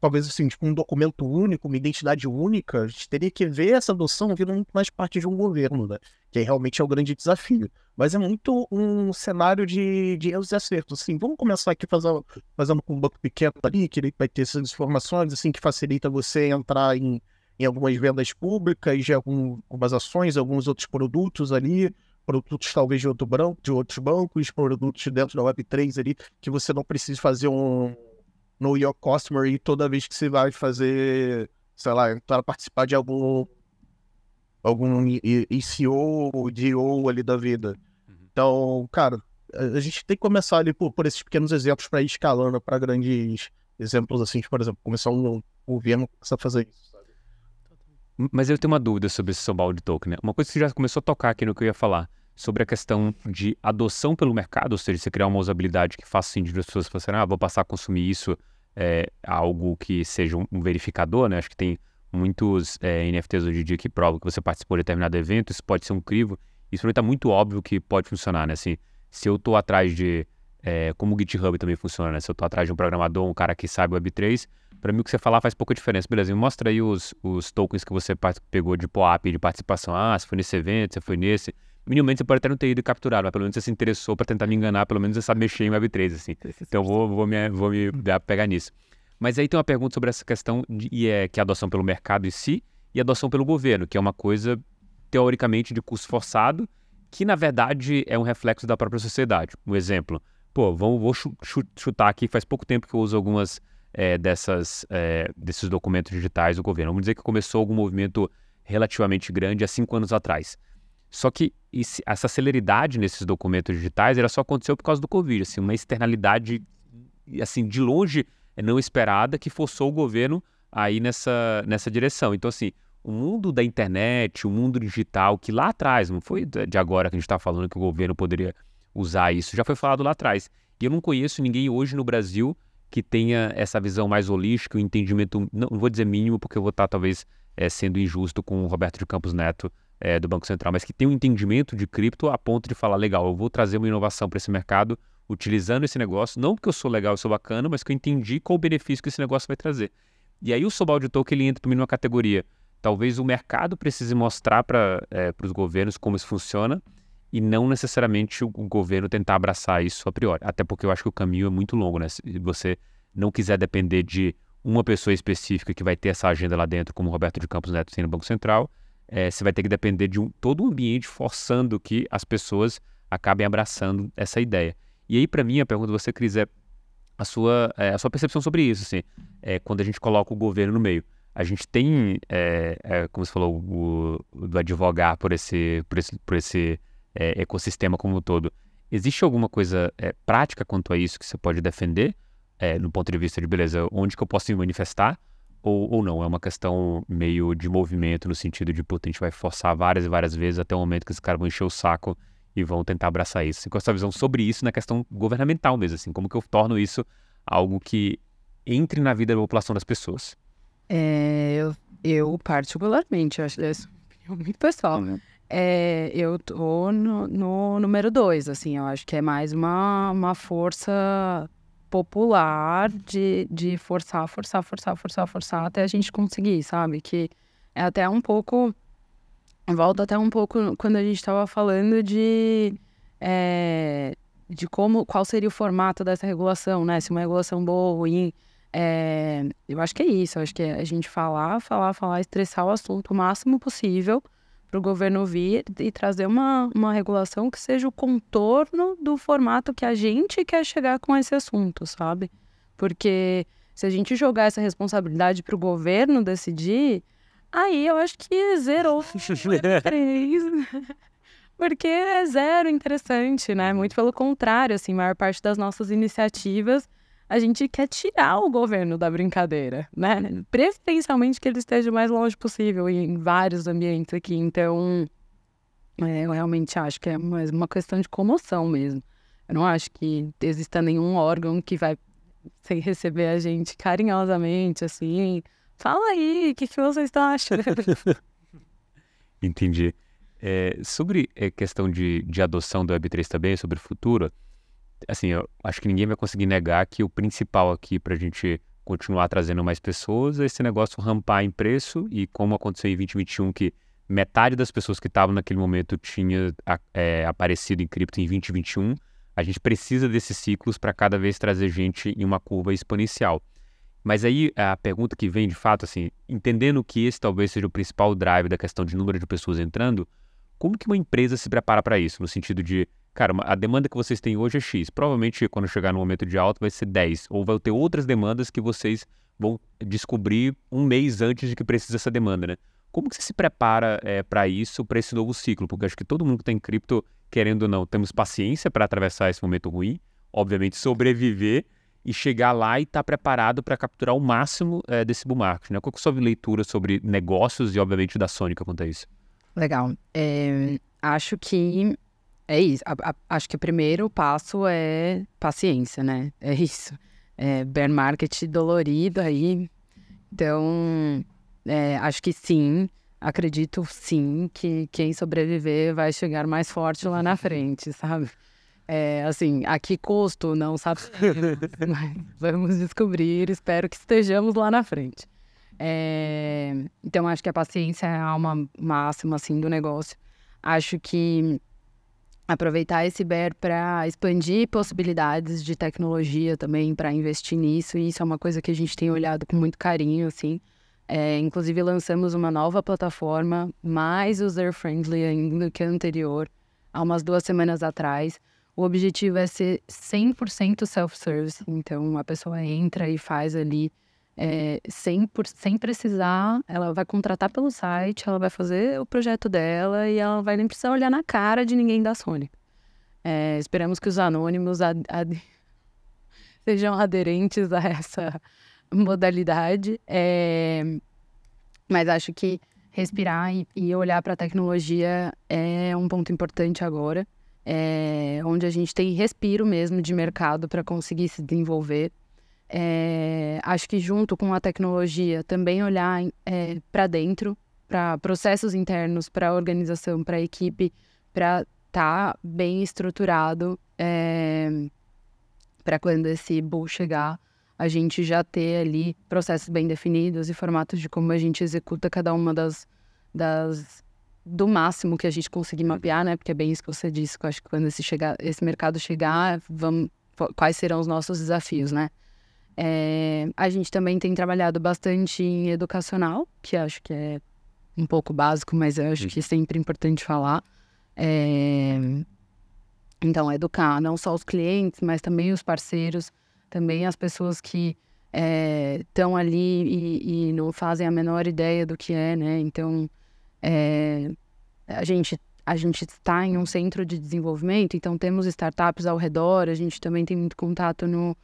talvez assim, tipo, um documento único, uma identidade única, a gente teria que ver essa adoção vindo muito mais parte de um governo, né? Que realmente é o grande desafio. Mas é muito um cenário de, de erros e acertos. Assim, vamos começar aqui fazendo, fazendo com um banco pequeno ali, que ele vai ter essas informações, assim, que facilita você entrar em, em algumas vendas públicas, de algumas ações, alguns outros produtos ali, produtos talvez de, outro branco, de outros bancos, produtos dentro da Web3 ali, que você não precisa fazer um no Your Customer e toda vez que você vai fazer, sei lá, entrar participar de algum algum ICO ou DO ali da vida. Uhum. Então, cara, a gente tem que começar ali por, por esses pequenos exemplos para ir escalando para grandes exemplos assim, por exemplo, começar um governo a fazer isso. Sabe? Mas eu tenho uma dúvida sobre esse de Token, né? Uma coisa que você já começou a tocar aqui no que eu ia falar sobre a questão de adoção pelo mercado, ou seja, você criar uma usabilidade que faça sentido as pessoas falarem, ah, vou passar a consumir isso, é, algo que seja um, verificador, né? Acho que tem muitos é, NFTs hoje em dia que provam que você participou de determinado evento, isso pode ser um crivo, isso mim está muito óbvio que pode funcionar, né? Assim, se eu estou atrás de, é, como o GitHub também funciona, né? Se eu estou atrás de um programador, um cara que sabe Web3, para mim o que você falar faz pouca diferença. Beleza, me mostra aí os, os tokens que você pegou de POAP de participação. Ah, você foi nesse evento, você foi nesse minimamente você pode até não ter ido capturado, mas pelo menos você se interessou para tentar me enganar, pelo menos você sabe mexer em Web3, assim. Então vou, vou, me, vou me pegar nisso. Mas aí tem uma pergunta sobre essa questão de, e é, que é a adoção pelo mercado em si e a adoção pelo governo, que é uma coisa, teoricamente, de curso forçado, que na verdade é um reflexo da própria sociedade. Um exemplo, pô, vamos, vou chutar aqui, faz pouco tempo que eu uso algumas é, dessas, é, desses documentos digitais do governo. Vamos dizer que começou algum movimento relativamente grande há cinco anos atrás. Só que essa celeridade nesses documentos digitais era só aconteceu por causa do Covid, assim, uma externalidade assim de longe não esperada que forçou o governo a ir nessa, nessa direção. Então, assim, o mundo da internet, o mundo digital, que lá atrás, não foi de agora que a gente está falando que o governo poderia usar isso, já foi falado lá atrás. E eu não conheço ninguém hoje no Brasil que tenha essa visão mais holística, o um entendimento, não, não, vou dizer mínimo, porque eu vou estar talvez é, sendo injusto com o Roberto de Campos Neto, é, do Banco Central, mas que tem um entendimento de cripto a ponto de falar, legal, eu vou trazer uma inovação para esse mercado utilizando esse negócio, não porque eu sou legal, eu sou bacana, mas que eu entendi qual o benefício que esse negócio vai trazer. E aí o Sobald Token ele entra para mim numa categoria. Talvez o mercado precise mostrar para é, os governos como isso funciona e não necessariamente o, o governo tentar abraçar isso a priori. Até porque eu acho que o caminho é muito longo, né? Se você não quiser depender de uma pessoa específica que vai ter essa agenda lá dentro, como o Roberto de Campos Neto tem no Banco Central, é, você vai ter que depender de um, todo o ambiente forçando que as pessoas acabem abraçando essa ideia. E aí, para mim, a pergunta você, Cris, é a sua, é, a sua percepção sobre isso, assim, é, quando a gente coloca o governo no meio. A gente tem, é, é, como você falou, o, o, advogar por esse, por esse, por esse é, ecossistema como um todo. Existe alguma coisa prática quanto a isso que você pode defender, no ponto de vista de, beleza, onde que eu posso me manifestar? Ou, ou não? É uma questão meio de movimento, no sentido de, puta, a gente vai forçar várias e várias vezes até o momento que os caras vão encher o saco e vão tentar abraçar isso. Assim, com essa visão sobre isso na questão governamental mesmo, assim, como que eu torno isso algo que entre na vida da população das pessoas? É, eu, eu particularmente, acho que é muito pessoal. Uhum. É, eu tô no, no número dois, assim, eu acho que é mais uma, uma força popular de, de forçar, forçar, forçar, forçar, forçar até a gente conseguir, sabe? Que é até um pouco. Volta até um pouco quando a gente estava falando de. É, de como qual seria o formato dessa regulação, né? Se uma regulação boa ou ruim. É, eu acho que é isso, eu acho que é a gente falar, falar, falar, estressar o assunto o máximo possível para o governo vir e trazer uma, uma regulação que seja o contorno do formato que a gente quer chegar com esse assunto, sabe? Porque se a gente jogar essa responsabilidade para o governo decidir, aí eu acho que zerou três. Porque é zero interessante, né? Muito pelo contrário, assim, a maior parte das nossas iniciativas a gente quer tirar o governo da brincadeira, né? Preferencialmente que ele esteja o mais longe possível em vários ambientes aqui. Então, é, eu realmente acho que é mais uma questão de comoção mesmo. Eu não acho que exista nenhum órgão que vai receber a gente carinhosamente, assim. Fala aí, o que, que vocês estão achando? Entendi. É, sobre a questão de, de adoção do Web3 também, sobre o futuro, assim, eu acho que ninguém vai conseguir negar que o principal aqui para a gente continuar trazendo mais pessoas é esse negócio rampar em preço e como aconteceu em 2021 que metade das pessoas que estavam naquele momento tinha é, aparecido em cripto em 2021, a gente precisa desses ciclos para cada vez trazer gente em uma curva exponencial. Mas aí a pergunta que vem de fato, assim, entendendo que esse talvez seja o principal drive da questão de número de pessoas entrando, como que uma empresa se prepara para isso? No sentido de, cara, a demanda que vocês têm hoje é X. Provavelmente, quando chegar no momento de alta, vai ser 10. Ou vai ter outras demandas que vocês vão descobrir um mês antes de que precisa essa demanda, né? Como que você se prepara é, para isso, para esse novo ciclo? Porque acho que todo mundo que está em cripto, querendo ou não, temos paciência para atravessar esse momento ruim, obviamente sobreviver e chegar lá e estar tá preparado para capturar o máximo é, desse bull market, né? Qual é a sua leitura sobre negócios e, obviamente, da Sony quanto a isso? Legal. É, acho que é isso. A, a, acho que o primeiro passo é paciência, né? É isso. É bear market dolorido aí. Então, é, acho que sim. Acredito sim que quem sobreviver vai chegar mais forte lá na frente, sabe? É, assim, a que custo não sabemos, vamos descobrir. Espero que estejamos lá na frente. É, então, acho que a paciência é a alma máxima, assim, do negócio. Acho que aproveitar esse BER para expandir possibilidades de tecnologia também, para investir nisso, e isso é uma coisa que a gente tem olhado com muito carinho, assim. É, inclusive, lançamos uma nova plataforma, mais user-friendly ainda que a anterior, há umas duas semanas atrás. O objetivo é ser 100% self-service, então a pessoa entra e faz ali é, sem, por, sem precisar, ela vai contratar pelo site, ela vai fazer o projeto dela e ela vai nem precisar olhar na cara de ninguém da Sony. É, esperamos que os anônimos ad, ad, sejam aderentes a essa modalidade. É, mas acho que respirar e, e olhar para a tecnologia é um ponto importante agora, é, onde a gente tem respiro mesmo de mercado para conseguir se desenvolver. É, acho que junto com a tecnologia também olhar é, para dentro, para processos internos, para a organização, para a equipe, para estar tá bem estruturado é, para quando esse bull chegar, a gente já ter ali processos bem definidos e formatos de como a gente executa cada uma das, das do máximo que a gente conseguir mapear, né? Porque é bem isso que você disse, que eu acho que quando esse, chegar, esse mercado chegar, vamos, quais serão os nossos desafios, né? É, a gente também tem trabalhado bastante em educacional, que acho que é um pouco básico, mas eu acho que é sempre importante falar. É, então, educar não só os clientes, mas também os parceiros, também as pessoas que estão é, ali e, e, não fazem a menor ideia do que é, né? Então, é, a gente a gente está em um centro de desenvolvimento, então temos startups ao redor, a gente também tem muito contato no,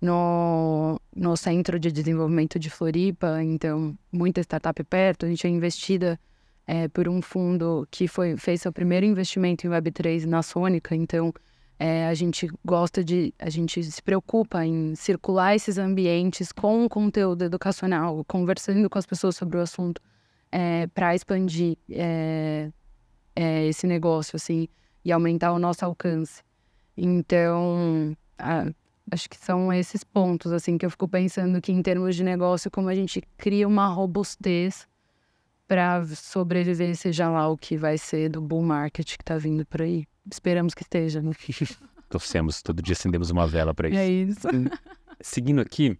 no, no Centro de Desenvolvimento de Floripa, então muita startup perto. A gente é investida é, por um fundo que foi, fez seu primeiro investimento em Web3 na Sônica, então é, a gente gosta de, a gente se preocupa em circular esses ambientes com conteúdo educacional, conversando com as pessoas sobre o assunto, é, para expandir é, é, esse negócio, assim, e aumentar o nosso alcance. Então, a, Acho que são esses pontos, assim, que eu fico pensando que em termos de negócio, como a gente cria uma robustez para sobreviver, seja lá o que vai ser do bull market que está vindo por aí. Esperamos que esteja, né? Torcemos, todo dia acendemos uma vela para isso. É isso. Seguindo aqui,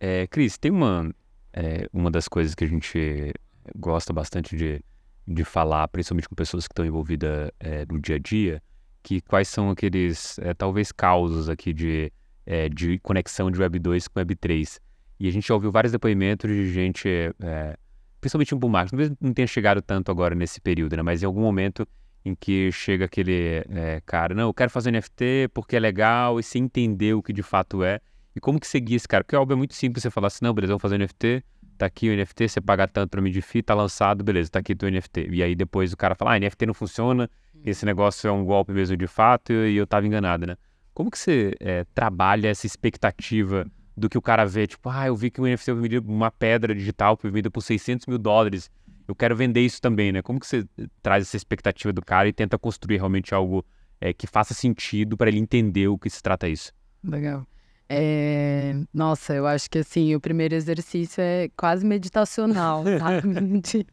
é, Cris, tem uma, é, uma das coisas que a gente gosta bastante de, de falar, principalmente com pessoas que estão envolvidas é, no dia a dia, que quais são aqueles, é, talvez, causos aqui de, é, de conexão de Web 2 com Web 3. E a gente já ouviu vários depoimentos de gente, é, principalmente em bull market, talvez não tenha chegado tanto agora nesse período, né? mas em algum momento em que chega aquele é, cara, não, eu quero fazer NFT porque é legal e se entender o que de fato é. E como que seguir esse cara? Porque óbvio é muito simples você falar assim, não, beleza, vamos fazer NFT, tá aqui o NFT, você paga tanto para mim de FII, tá lançado, beleza, tá aqui o NFT. E aí depois o cara fala, ah, NFT não funciona, hum. esse negócio é um golpe mesmo de fato e eu tava enganado, né? Como que você é, trabalha essa expectativa do que o cara vê, tipo, ah, eu vi que o NFT foi vendido uma pedra digital foi vendida por 600 mil dólares, eu quero vender isso também, né? Como que você eh, traz essa expectativa do cara e tenta construir realmente algo é, que faça sentido para ele entender o que se trata isso? Legal. É... Nossa, eu acho que assim, o primeiro exercício é quase meditacional, sabe? De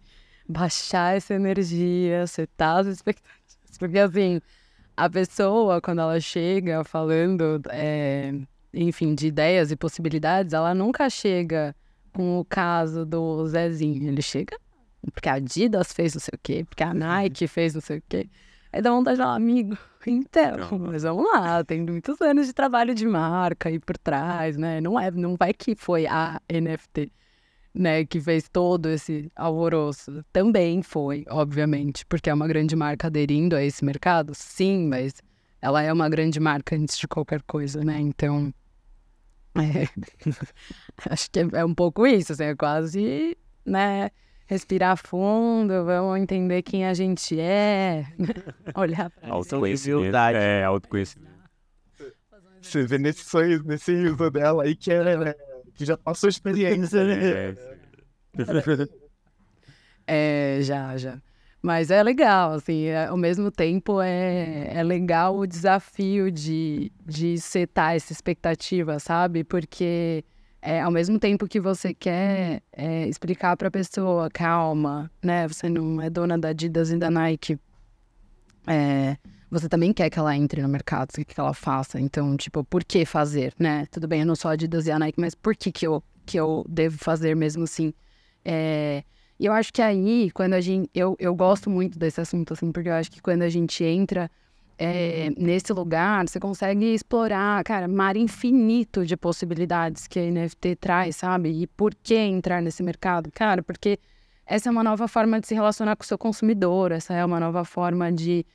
baixar essa energia, setar as expectativas. Porque assim, a pessoa, quando ela chega falando, é... enfim, de ideias e possibilidades, ela nunca chega com o caso do Zezinho. Ele chega porque a Adidas fez não sei o quê, porque a Nike fez não sei o quê. Aí dá vontade de falar, amigo, então, mas vamos lá, tem muitos anos de trabalho de marca aí por trás, né? Não é, não vai que foi a NFT, né, que fez todo esse alvoroço. Também foi, obviamente, porque é uma grande marca aderindo a esse mercado, sim, mas ela é uma grande marca antes de qualquer coisa, né? Então, é... acho que é, é um pouco isso, assim, é quase, né? respirar fundo, vamos entender quem a gente é, olhar para autoconhecimento. É, autoconhecimento. Você vê nesse sonho, nesse livro dela aí que, é, que já passou experiência, né? É, já, já. Mas é legal, assim, é, ao mesmo tempo é, é legal o desafio de, de setar essa expectativa, sabe? Porque é, ao mesmo tempo que você quer é, explicar para a pessoa, calma, né? Você não é dona da Adidas e da Nike. É, você também quer que ela entre no mercado, que ela faça. Então, tipo, por que fazer, né? Tudo bem, eu não sou Adidas e a Nike, mas por que, que, eu, que eu devo fazer mesmo assim? É, e eu acho que aí, quando a gente. Eu, eu gosto muito desse assunto, assim, porque eu acho que quando a gente entra é, nesse lugar, você consegue explorar, cara, mar infinito de possibilidades que a NFT traz, sabe? E por que entrar nesse mercado? Cara, porque essa é uma nova forma de se relacionar com o seu consumidor, essa é uma nova forma de.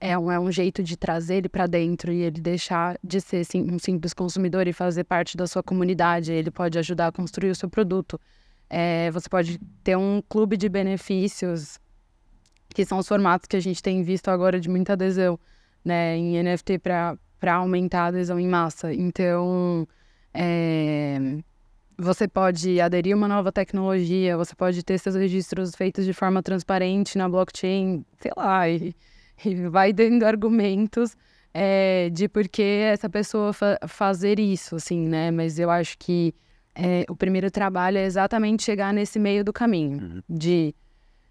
É um, é um jeito de trazer ele para dentro e ele deixar de ser sim, um simples consumidor e fazer parte da sua comunidade. Ele pode ajudar a construir o seu produto. É, você pode ter um clube de benefícios, que são os formatos que a gente tem visto agora de muita adesão né, em NFT para aumentar a adesão em massa. Então, é, você pode aderir uma nova tecnologia, você pode ter seus registros feitos de forma transparente na blockchain, sei lá, e, e vai dando argumentos é, de por que essa pessoa fa fazer isso, assim, né? Mas eu acho que é, o primeiro trabalho é exatamente chegar nesse meio do caminho, uhum. de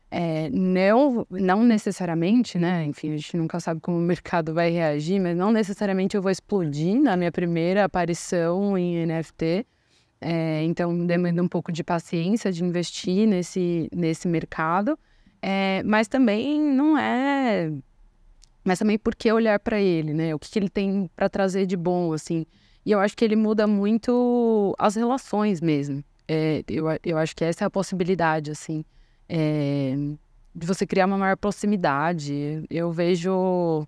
é, não, não necessariamente, né? Enfim, a gente nunca sabe como o mercado vai reagir, mas não necessariamente eu vou explodir na minha primeira aparição em NFT. É, então, demanda um pouco de paciência de investir nesse, nesse mercado. É, mas também não é. Mas também por que olhar para ele, né? O que, que ele tem para trazer de bom, assim. E eu acho que ele muda muito as relações mesmo. É, eu, eu acho que essa é a possibilidade, assim é, de você criar uma maior proximidade. Eu vejo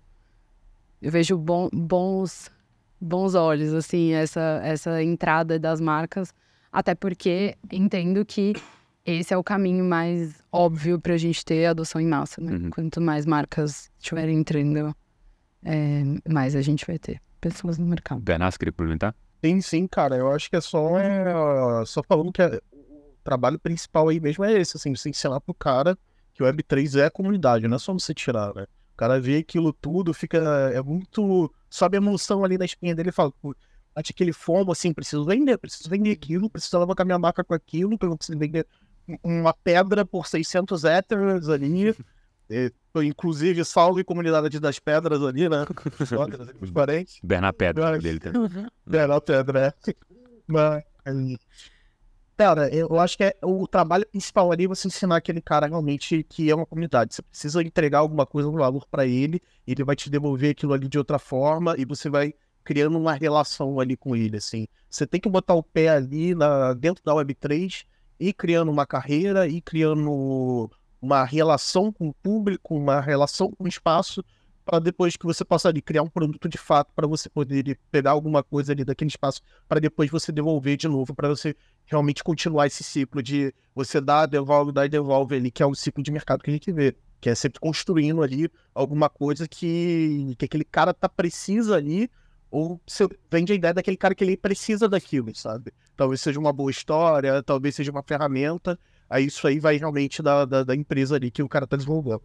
eu vejo bom, bons bons olhos assim essa essa entrada das marcas, até porque entendo que esse é o caminho mais óbvio para a gente ter adoção em massa. Né? Uhum. Quanto mais marcas estiverem entrando, é, mais a gente vai ter pessoas no mercado. Bernardo, queria complementar? Sim, sim, cara. Eu acho que é só, é, só falando que é, trabalho principal aí mesmo é esse, assim, você ensinar pro cara que o Web3 é a comunidade, não é só você tirar, né? O cara vê aquilo tudo, fica. É muito. Sobe a emoção ali na espinha dele e fala, bate aquele fomo assim, preciso vender, preciso vender aquilo, preciso alavancar minha marca com aquilo, eu preciso vender uma pedra por 600 Ethers ali. E, inclusive, salve comunidade das pedras ali, né? Os parentes. Bernard Pedra, dele também. Bernard Pedra, é. Mas, Pera, eu acho que é o trabalho principal ali é você ensinar aquele cara realmente que é uma comunidade. Você precisa entregar alguma coisa, um valor para ele, ele vai te devolver aquilo ali de outra forma e você vai criando uma relação ali com ele, assim. Você tem que botar o pé ali na, dentro da Web3 e criando uma carreira e criando uma relação com o público, uma relação com o espaço para depois que você possa ali criar um produto de fato para você poder pegar alguma coisa ali daquele espaço para depois você devolver de novo para você realmente continuar esse ciclo de você dar, devolve, dá e devolve ali, que é o ciclo de mercado que a gente vê, que é sempre construindo ali alguma coisa que, que aquele cara tá precisa ali ou você vende a ideia daquele cara que ele precisa daquilo, sabe? Talvez seja uma boa história, talvez seja uma ferramenta, aí isso aí vai realmente da, da, da empresa ali que o cara tá desenvolvendo.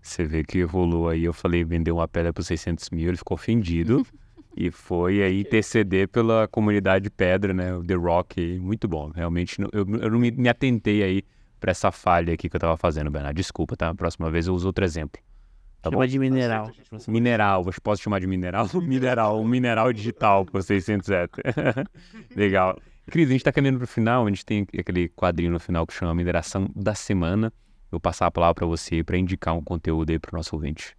Você vê que rolou aí, eu falei, vendeu uma pedra por 600 mil, ele ficou ofendido. e foi aí interceder pela comunidade pedra, né? O The Rock, muito bom. Realmente, eu, eu não me, me atentei aí para essa falha aqui que eu tava fazendo, Bernardo. Desculpa, tá? Próxima vez eu uso outro exemplo. Tá Chama bom? de mineral. Mineral, posso chamar de mineral? mineral, um mineral digital por 600 héteros. Legal. Cris, a gente tá caminhando pro final, a gente tem aquele quadrinho no final que chama Mineração da Semana eu passar a palavra para você para indicar um conteúdo aí para o nosso ouvinte.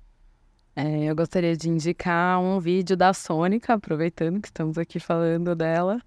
É, eu gostaria de indicar um vídeo da Sônica, aproveitando que estamos aqui falando dela.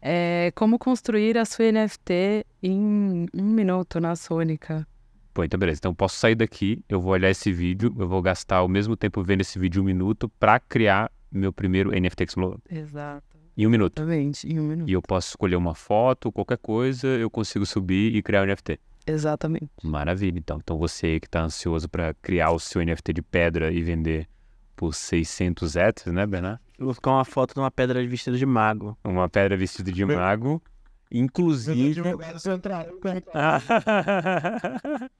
É, como construir a sua NFT em um minuto na Sônica. Pô, então beleza. Então posso sair daqui, eu vou olhar esse vídeo, eu vou gastar o mesmo tempo vendo esse vídeo um minuto para criar meu primeiro NFT Explorer. Exato. Em um minuto. Exatamente, em um minuto. E eu posso escolher uma foto, qualquer coisa, eu consigo subir e criar um NFT. Exatamente. Maravilha, então. Então você que está ansioso para criar o seu NFT de pedra e vender por 600 ETHs, né, Bernardo? Eu vou ficar uma foto de uma pedra vestida de mago. Uma pedra vestida de mago. Inclusive.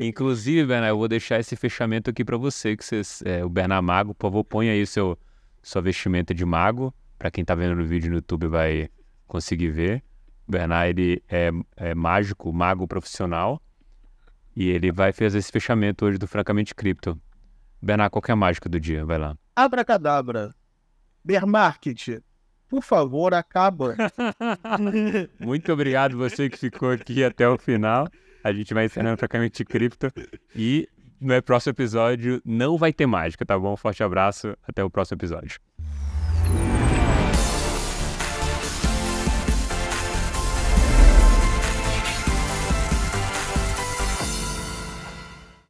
Inclusive, Bernardo, eu vou deixar esse fechamento aqui para você, que vocês, é, o Bernardo Mago, por favor, põe aí seu, sua vestimenta de mago. Para quem está vendo no vídeo no YouTube vai conseguir ver. Bernard ele é, é mágico, mago profissional. E ele vai fazer esse fechamento hoje do Francamente Cripto. Bernard, qual que é a mágica do dia? Vai lá. Abracadabra. Bear Market. Por favor, acaba. Muito obrigado você que ficou aqui até o final. A gente vai encerrando Francamente Cripto. E no próximo episódio não vai ter mágica, tá bom? Forte abraço. Até o próximo episódio.